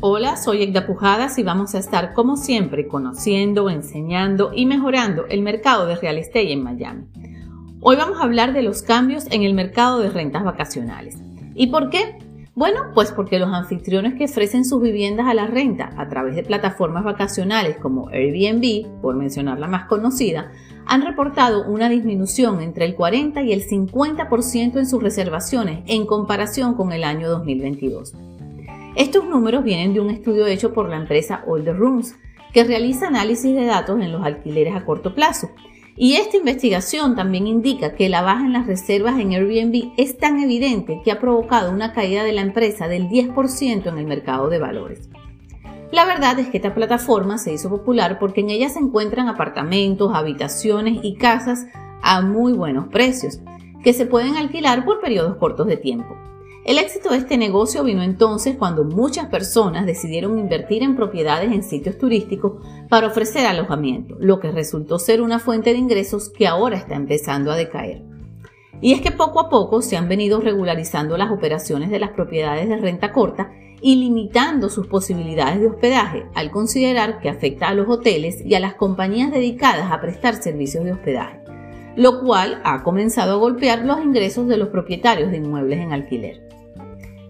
Hola, soy Egda Pujadas y vamos a estar como siempre conociendo, enseñando y mejorando el mercado de real estate en Miami. Hoy vamos a hablar de los cambios en el mercado de rentas vacacionales. ¿Y por qué? Bueno, pues porque los anfitriones que ofrecen sus viviendas a la renta a través de plataformas vacacionales como Airbnb, por mencionar la más conocida, han reportado una disminución entre el 40 y el 50% en sus reservaciones en comparación con el año 2022. Estos números vienen de un estudio hecho por la empresa Older Rooms, que realiza análisis de datos en los alquileres a corto plazo. Y esta investigación también indica que la baja en las reservas en Airbnb es tan evidente que ha provocado una caída de la empresa del 10% en el mercado de valores. La verdad es que esta plataforma se hizo popular porque en ella se encuentran apartamentos, habitaciones y casas a muy buenos precios, que se pueden alquilar por periodos cortos de tiempo. El éxito de este negocio vino entonces cuando muchas personas decidieron invertir en propiedades en sitios turísticos para ofrecer alojamiento, lo que resultó ser una fuente de ingresos que ahora está empezando a decaer. Y es que poco a poco se han venido regularizando las operaciones de las propiedades de renta corta y limitando sus posibilidades de hospedaje al considerar que afecta a los hoteles y a las compañías dedicadas a prestar servicios de hospedaje, lo cual ha comenzado a golpear los ingresos de los propietarios de inmuebles en alquiler.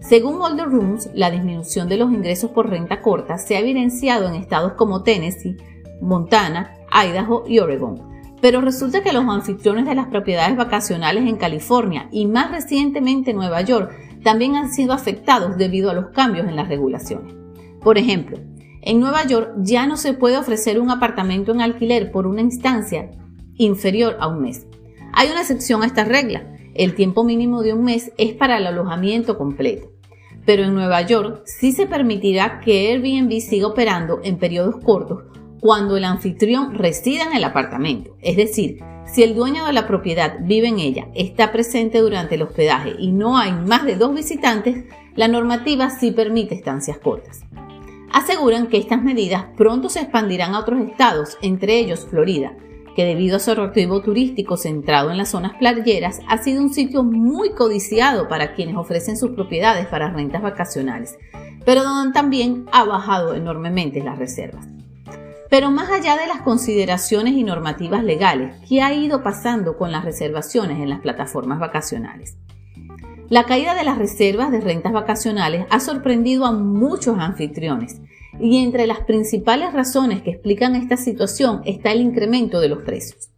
Según Older Rooms, la disminución de los ingresos por renta corta se ha evidenciado en estados como Tennessee, Montana, Idaho y Oregon. Pero resulta que los anfitriones de las propiedades vacacionales en California y más recientemente Nueva York también han sido afectados debido a los cambios en las regulaciones. Por ejemplo, en Nueva York ya no se puede ofrecer un apartamento en alquiler por una instancia inferior a un mes. Hay una excepción a esta regla. El tiempo mínimo de un mes es para el alojamiento completo pero en Nueva York sí se permitirá que Airbnb siga operando en periodos cortos cuando el anfitrión resida en el apartamento. Es decir, si el dueño de la propiedad vive en ella, está presente durante el hospedaje y no hay más de dos visitantes, la normativa sí permite estancias cortas. Aseguran que estas medidas pronto se expandirán a otros estados, entre ellos Florida, que debido a su atractivo turístico centrado en las zonas playeras, ha sido un sitio muy codiciado para quienes ofrecen sus propiedades para rentas vacacionales, pero donde también ha bajado enormemente las reservas. Pero más allá de las consideraciones y normativas legales, ¿qué ha ido pasando con las reservaciones en las plataformas vacacionales? La caída de las reservas de rentas vacacionales ha sorprendido a muchos anfitriones y entre las principales razones que explican esta situación está el incremento de los precios.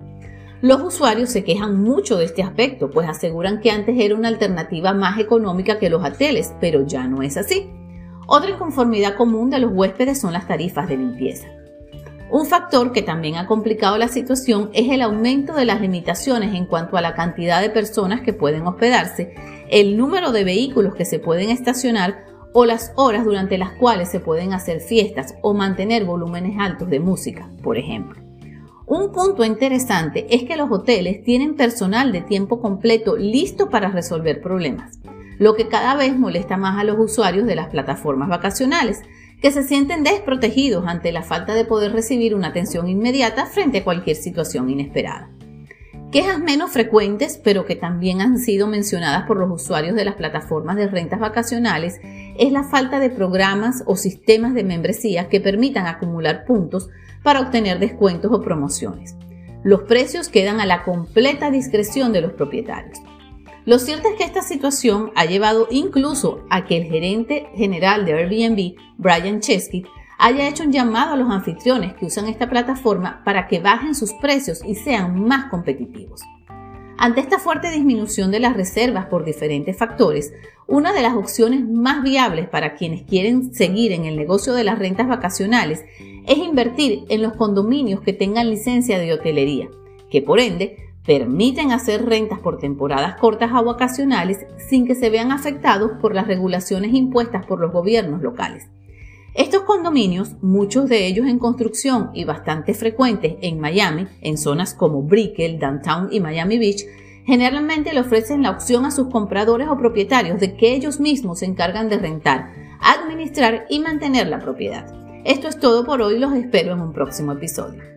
Los usuarios se quejan mucho de este aspecto, pues aseguran que antes era una alternativa más económica que los hoteles, pero ya no es así. Otra inconformidad común de los huéspedes son las tarifas de limpieza. Un factor que también ha complicado la situación es el aumento de las limitaciones en cuanto a la cantidad de personas que pueden hospedarse, el número de vehículos que se pueden estacionar o las horas durante las cuales se pueden hacer fiestas o mantener volúmenes altos de música, por ejemplo. Un punto interesante es que los hoteles tienen personal de tiempo completo listo para resolver problemas, lo que cada vez molesta más a los usuarios de las plataformas vacacionales, que se sienten desprotegidos ante la falta de poder recibir una atención inmediata frente a cualquier situación inesperada. Quejas menos frecuentes, pero que también han sido mencionadas por los usuarios de las plataformas de rentas vacacionales, es la falta de programas o sistemas de membresía que permitan acumular puntos para obtener descuentos o promociones. Los precios quedan a la completa discreción de los propietarios. Lo cierto es que esta situación ha llevado incluso a que el gerente general de Airbnb, Brian Chesky, haya hecho un llamado a los anfitriones que usan esta plataforma para que bajen sus precios y sean más competitivos. Ante esta fuerte disminución de las reservas por diferentes factores, una de las opciones más viables para quienes quieren seguir en el negocio de las rentas vacacionales es invertir en los condominios que tengan licencia de hotelería, que por ende permiten hacer rentas por temporadas cortas o vacacionales sin que se vean afectados por las regulaciones impuestas por los gobiernos locales. Estos condominios, muchos de ellos en construcción y bastante frecuentes en Miami, en zonas como Brickell, Downtown y Miami Beach, generalmente le ofrecen la opción a sus compradores o propietarios de que ellos mismos se encargan de rentar, administrar y mantener la propiedad. Esto es todo por hoy, los espero en un próximo episodio.